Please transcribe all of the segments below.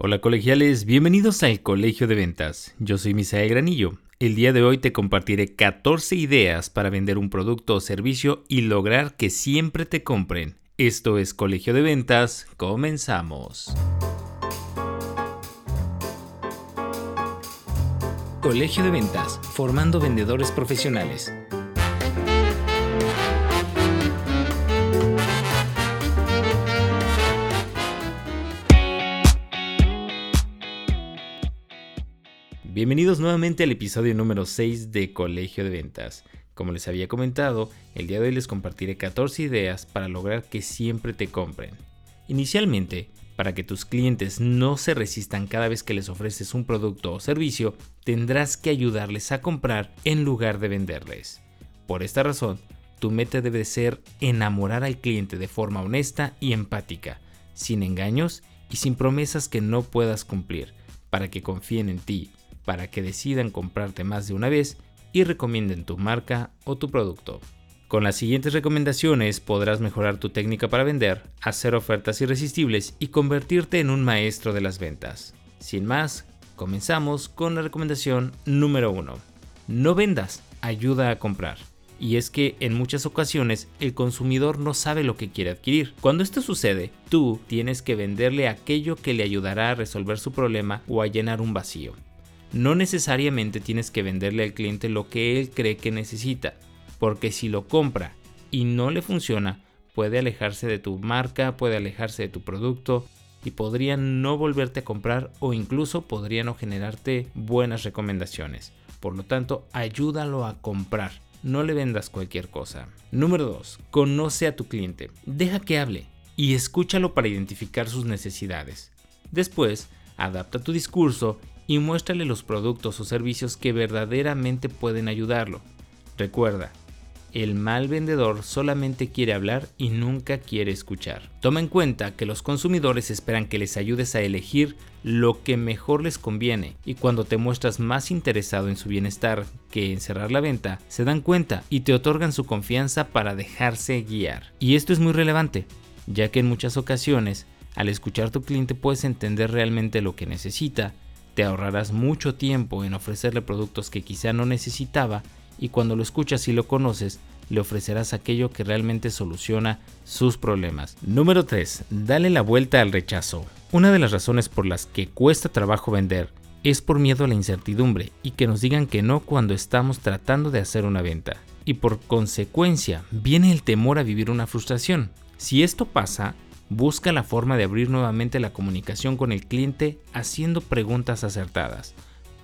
Hola colegiales, bienvenidos al Colegio de Ventas. Yo soy Misael Granillo. El día de hoy te compartiré 14 ideas para vender un producto o servicio y lograr que siempre te compren. Esto es Colegio de Ventas, comenzamos. Colegio de Ventas, formando vendedores profesionales. Bienvenidos nuevamente al episodio número 6 de Colegio de Ventas. Como les había comentado, el día de hoy les compartiré 14 ideas para lograr que siempre te compren. Inicialmente, para que tus clientes no se resistan cada vez que les ofreces un producto o servicio, tendrás que ayudarles a comprar en lugar de venderles. Por esta razón, tu meta debe ser enamorar al cliente de forma honesta y empática, sin engaños y sin promesas que no puedas cumplir, para que confíen en ti para que decidan comprarte más de una vez y recomienden tu marca o tu producto. Con las siguientes recomendaciones podrás mejorar tu técnica para vender, hacer ofertas irresistibles y convertirte en un maestro de las ventas. Sin más, comenzamos con la recomendación número 1. No vendas, ayuda a comprar. Y es que en muchas ocasiones el consumidor no sabe lo que quiere adquirir. Cuando esto sucede, tú tienes que venderle aquello que le ayudará a resolver su problema o a llenar un vacío no necesariamente tienes que venderle al cliente lo que él cree que necesita, porque si lo compra y no le funciona, puede alejarse de tu marca, puede alejarse de tu producto y podría no volverte a comprar o incluso podría no generarte buenas recomendaciones. Por lo tanto, ayúdalo a comprar. No le vendas cualquier cosa. Número 2. Conoce a tu cliente. Deja que hable y escúchalo para identificar sus necesidades. Después, adapta tu discurso y muéstrale los productos o servicios que verdaderamente pueden ayudarlo. Recuerda, el mal vendedor solamente quiere hablar y nunca quiere escuchar. Toma en cuenta que los consumidores esperan que les ayudes a elegir lo que mejor les conviene y cuando te muestras más interesado en su bienestar que en cerrar la venta, se dan cuenta y te otorgan su confianza para dejarse guiar. Y esto es muy relevante, ya que en muchas ocasiones, al escuchar tu cliente puedes entender realmente lo que necesita te ahorrarás mucho tiempo en ofrecerle productos que quizá no necesitaba y cuando lo escuchas y lo conoces, le ofrecerás aquello que realmente soluciona sus problemas. Número 3. Dale la vuelta al rechazo. Una de las razones por las que cuesta trabajo vender es por miedo a la incertidumbre y que nos digan que no cuando estamos tratando de hacer una venta. Y por consecuencia viene el temor a vivir una frustración. Si esto pasa, Busca la forma de abrir nuevamente la comunicación con el cliente haciendo preguntas acertadas,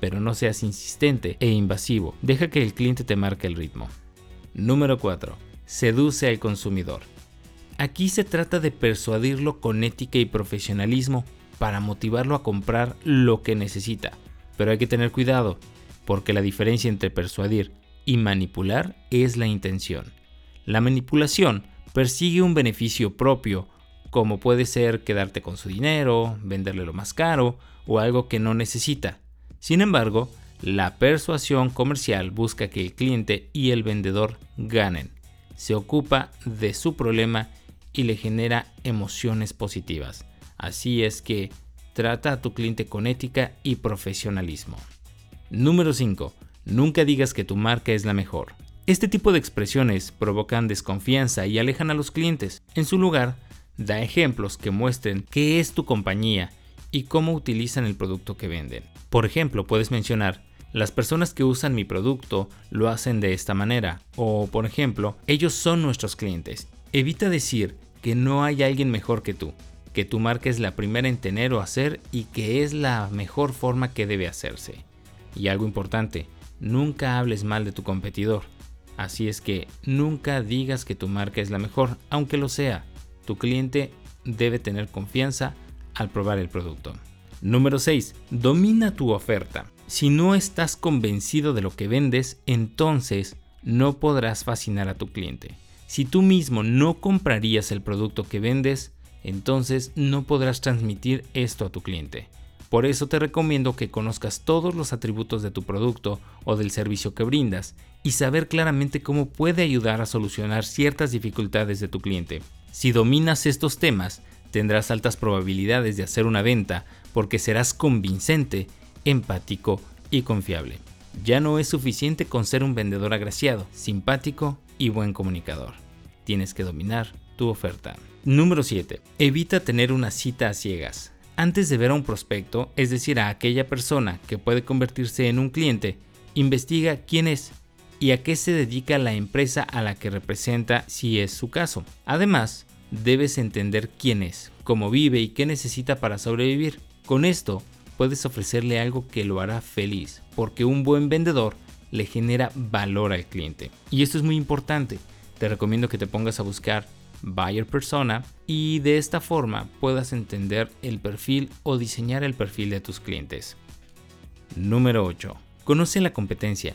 pero no seas insistente e invasivo, deja que el cliente te marque el ritmo. Número 4. Seduce al consumidor. Aquí se trata de persuadirlo con ética y profesionalismo para motivarlo a comprar lo que necesita. Pero hay que tener cuidado, porque la diferencia entre persuadir y manipular es la intención. La manipulación persigue un beneficio propio como puede ser quedarte con su dinero, venderle lo más caro o algo que no necesita. Sin embargo, la persuasión comercial busca que el cliente y el vendedor ganen. Se ocupa de su problema y le genera emociones positivas. Así es que trata a tu cliente con ética y profesionalismo. Número 5. Nunca digas que tu marca es la mejor. Este tipo de expresiones provocan desconfianza y alejan a los clientes. En su lugar, Da ejemplos que muestren qué es tu compañía y cómo utilizan el producto que venden. Por ejemplo, puedes mencionar, las personas que usan mi producto lo hacen de esta manera. O, por ejemplo, ellos son nuestros clientes. Evita decir que no hay alguien mejor que tú, que tu marca es la primera en tener o hacer y que es la mejor forma que debe hacerse. Y algo importante, nunca hables mal de tu competidor. Así es que nunca digas que tu marca es la mejor, aunque lo sea. Tu cliente debe tener confianza al probar el producto. Número 6. Domina tu oferta. Si no estás convencido de lo que vendes, entonces no podrás fascinar a tu cliente. Si tú mismo no comprarías el producto que vendes, entonces no podrás transmitir esto a tu cliente. Por eso te recomiendo que conozcas todos los atributos de tu producto o del servicio que brindas y saber claramente cómo puede ayudar a solucionar ciertas dificultades de tu cliente. Si dominas estos temas, Tendrás altas probabilidades de hacer una venta porque serás convincente, empático y confiable. Ya no es suficiente con ser un vendedor agraciado, simpático y buen comunicador. Tienes que dominar tu oferta. Número 7. Evita tener una cita a ciegas. Antes de ver a un prospecto, es decir, a aquella persona que puede convertirse en un cliente, investiga quién es y a qué se dedica la empresa a la que representa si es su caso. Además, debes entender quién es, cómo vive y qué necesita para sobrevivir. Con esto, puedes ofrecerle algo que lo hará feliz, porque un buen vendedor le genera valor al cliente. Y esto es muy importante. Te recomiendo que te pongas a buscar buyer persona y de esta forma puedas entender el perfil o diseñar el perfil de tus clientes. Número 8. Conoce la competencia.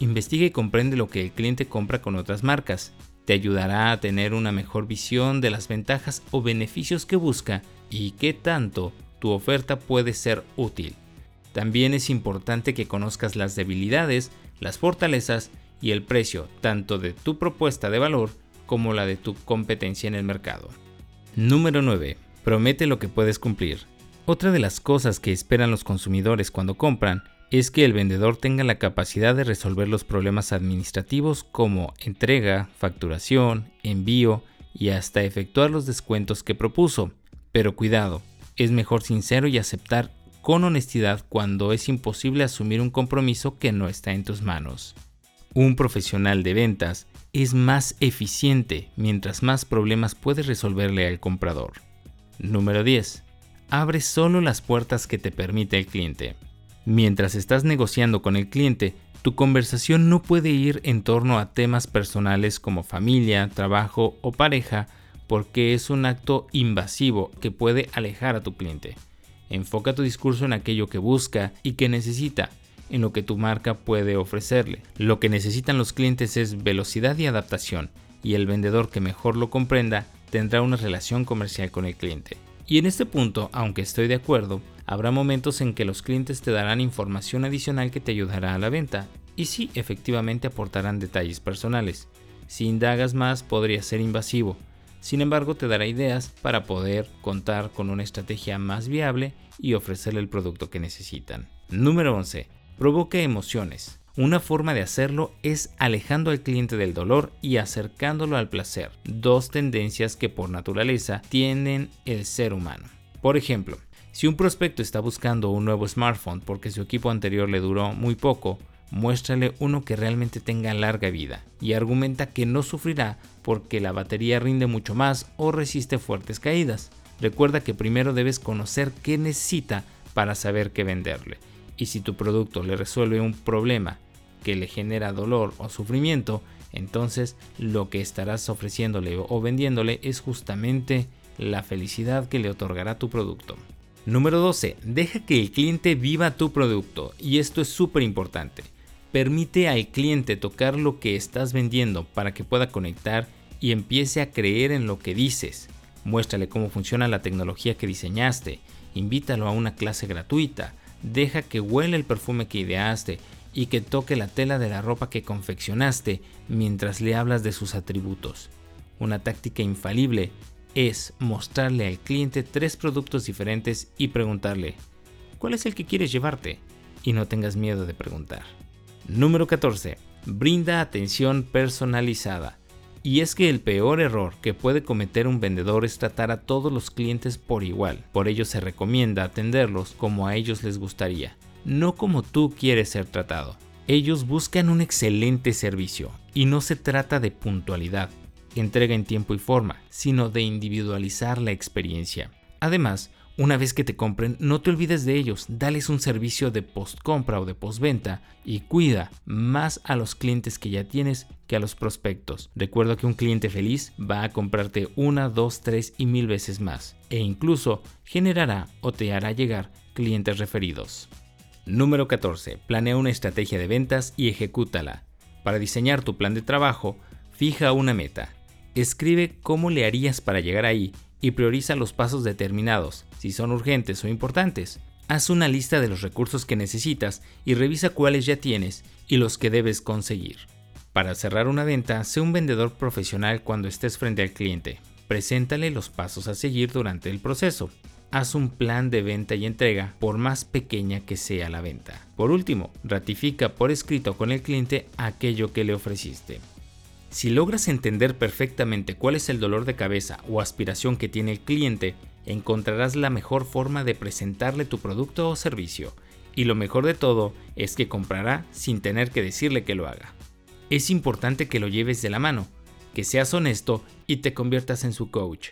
Investiga y comprende lo que el cliente compra con otras marcas. Te ayudará a tener una mejor visión de las ventajas o beneficios que busca y qué tanto tu oferta puede ser útil. También es importante que conozcas las debilidades, las fortalezas y el precio tanto de tu propuesta de valor como la de tu competencia en el mercado. Número 9. Promete lo que puedes cumplir. Otra de las cosas que esperan los consumidores cuando compran es que el vendedor tenga la capacidad de resolver los problemas administrativos como entrega, facturación, envío y hasta efectuar los descuentos que propuso. Pero cuidado, es mejor sincero y aceptar con honestidad cuando es imposible asumir un compromiso que no está en tus manos. Un profesional de ventas es más eficiente mientras más problemas puedes resolverle al comprador. Número 10. Abre solo las puertas que te permite el cliente. Mientras estás negociando con el cliente, tu conversación no puede ir en torno a temas personales como familia, trabajo o pareja porque es un acto invasivo que puede alejar a tu cliente. Enfoca tu discurso en aquello que busca y que necesita, en lo que tu marca puede ofrecerle. Lo que necesitan los clientes es velocidad y adaptación, y el vendedor que mejor lo comprenda tendrá una relación comercial con el cliente. Y en este punto, aunque estoy de acuerdo, habrá momentos en que los clientes te darán información adicional que te ayudará a la venta, y sí, efectivamente aportarán detalles personales. Si indagas más podría ser invasivo, sin embargo, te dará ideas para poder contar con una estrategia más viable y ofrecerle el producto que necesitan. Número 11. Provoque emociones. Una forma de hacerlo es alejando al cliente del dolor y acercándolo al placer, dos tendencias que por naturaleza tienen el ser humano. Por ejemplo, si un prospecto está buscando un nuevo smartphone porque su equipo anterior le duró muy poco, muéstrale uno que realmente tenga larga vida y argumenta que no sufrirá porque la batería rinde mucho más o resiste fuertes caídas. Recuerda que primero debes conocer qué necesita para saber qué venderle. Y si tu producto le resuelve un problema que le genera dolor o sufrimiento, entonces lo que estarás ofreciéndole o vendiéndole es justamente la felicidad que le otorgará tu producto. Número 12. Deja que el cliente viva tu producto y esto es súper importante. Permite al cliente tocar lo que estás vendiendo para que pueda conectar y empiece a creer en lo que dices. Muéstrale cómo funciona la tecnología que diseñaste, invítalo a una clase gratuita, deja que huele el perfume que ideaste y que toque la tela de la ropa que confeccionaste mientras le hablas de sus atributos. Una táctica infalible es mostrarle al cliente tres productos diferentes y preguntarle, ¿cuál es el que quieres llevarte? Y no tengas miedo de preguntar. Número 14. Brinda atención personalizada. Y es que el peor error que puede cometer un vendedor es tratar a todos los clientes por igual. Por ello se recomienda atenderlos como a ellos les gustaría, no como tú quieres ser tratado. Ellos buscan un excelente servicio y no se trata de puntualidad, entrega en tiempo y forma, sino de individualizar la experiencia. Además, una vez que te compren, no te olvides de ellos, dales un servicio de postcompra o de postventa y cuida más a los clientes que ya tienes que a los prospectos. Recuerda que un cliente feliz va a comprarte una, dos, tres y mil veces más e incluso generará o te hará llegar clientes referidos. Número 14. Planea una estrategia de ventas y ejecútala. Para diseñar tu plan de trabajo, fija una meta. Escribe cómo le harías para llegar ahí y prioriza los pasos determinados, si son urgentes o importantes. Haz una lista de los recursos que necesitas y revisa cuáles ya tienes y los que debes conseguir. Para cerrar una venta, sé un vendedor profesional cuando estés frente al cliente. Preséntale los pasos a seguir durante el proceso. Haz un plan de venta y entrega por más pequeña que sea la venta. Por último, ratifica por escrito con el cliente aquello que le ofreciste. Si logras entender perfectamente cuál es el dolor de cabeza o aspiración que tiene el cliente, encontrarás la mejor forma de presentarle tu producto o servicio. Y lo mejor de todo es que comprará sin tener que decirle que lo haga. Es importante que lo lleves de la mano, que seas honesto y te conviertas en su coach.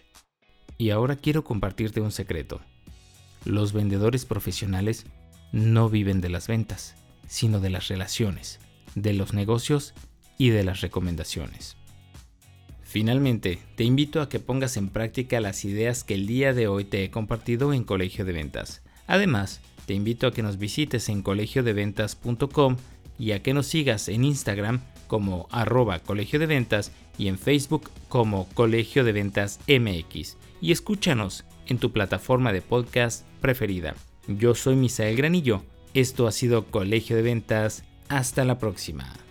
Y ahora quiero compartirte un secreto. Los vendedores profesionales no viven de las ventas, sino de las relaciones, de los negocios y de las recomendaciones. Finalmente, te invito a que pongas en práctica las ideas que el día de hoy te he compartido en Colegio de Ventas. Además, te invito a que nos visites en colegiodeventas.com y a que nos sigas en Instagram como arroba colegio de ventas y en Facebook como Colegio de Ventas MX y escúchanos en tu plataforma de podcast preferida. Yo soy Misael Granillo, esto ha sido Colegio de Ventas, hasta la próxima.